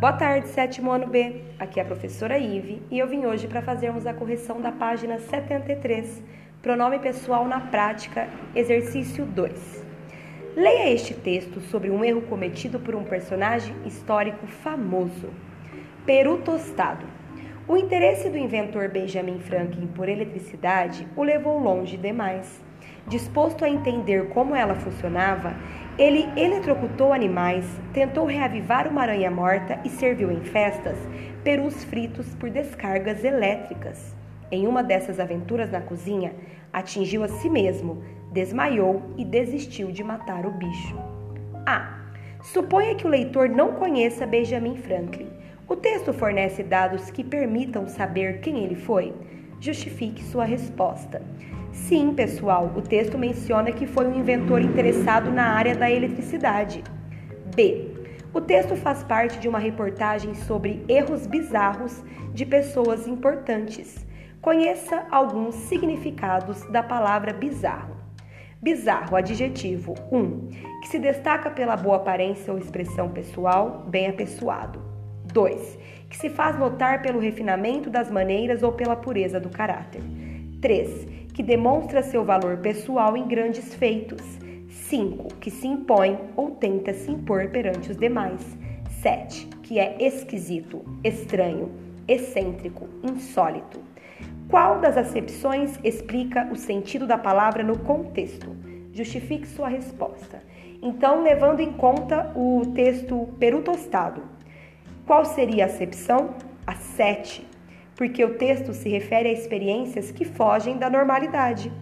Boa tarde, sétimo ano B. Aqui é a professora Ive e eu vim hoje para fazermos a correção da página 73, pronome pessoal na prática, exercício 2. Leia este texto sobre um erro cometido por um personagem histórico famoso. Peru tostado. O interesse do inventor Benjamin Franklin por eletricidade o levou longe demais. Disposto a entender como ela funcionava, ele eletrocutou animais, tentou reavivar uma aranha morta e serviu em festas perus fritos por descargas elétricas. Em uma dessas aventuras na cozinha, atingiu a si mesmo, desmaiou e desistiu de matar o bicho. Ah, suponha que o leitor não conheça Benjamin Franklin. O texto fornece dados que permitam saber quem ele foi. Justifique sua resposta. Sim, pessoal, o texto menciona que foi um inventor interessado na área da eletricidade. B. O texto faz parte de uma reportagem sobre erros bizarros de pessoas importantes. Conheça alguns significados da palavra bizarro. Bizarro, adjetivo 1, um, que se destaca pela boa aparência ou expressão pessoal, bem apessoado. 2, que se faz notar pelo refinamento das maneiras ou pela pureza do caráter. 3, que demonstra seu valor pessoal em grandes feitos. 5. Que se impõe ou tenta se impor perante os demais. 7. Que é esquisito, estranho, excêntrico, insólito. Qual das acepções explica o sentido da palavra no contexto? Justifique sua resposta. Então, levando em conta o texto Peru Tostado, qual seria a acepção? A 7 porque o texto se refere a experiências que fogem da normalidade.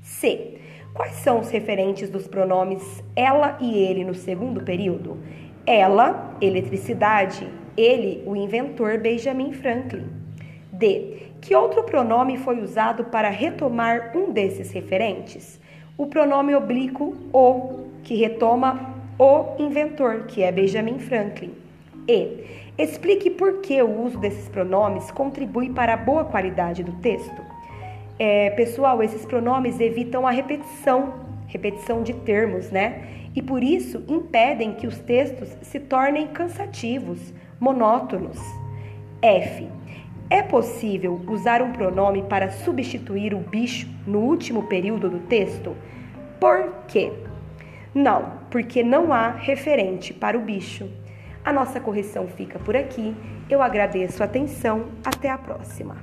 C. Quais são os referentes dos pronomes ela e ele no segundo período? Ela, eletricidade, ele, o inventor Benjamin Franklin. D. Que outro pronome foi usado para retomar um desses referentes? O pronome oblíquo o, que retoma o inventor, que é Benjamin Franklin. E. Explique por que o uso desses pronomes contribui para a boa qualidade do texto. É, pessoal, esses pronomes evitam a repetição, repetição de termos, né? E por isso impedem que os textos se tornem cansativos, monótonos. F. É possível usar um pronome para substituir o bicho no último período do texto? Por quê? Não, porque não há referente para o bicho. A nossa correção fica por aqui. Eu agradeço a atenção. Até a próxima.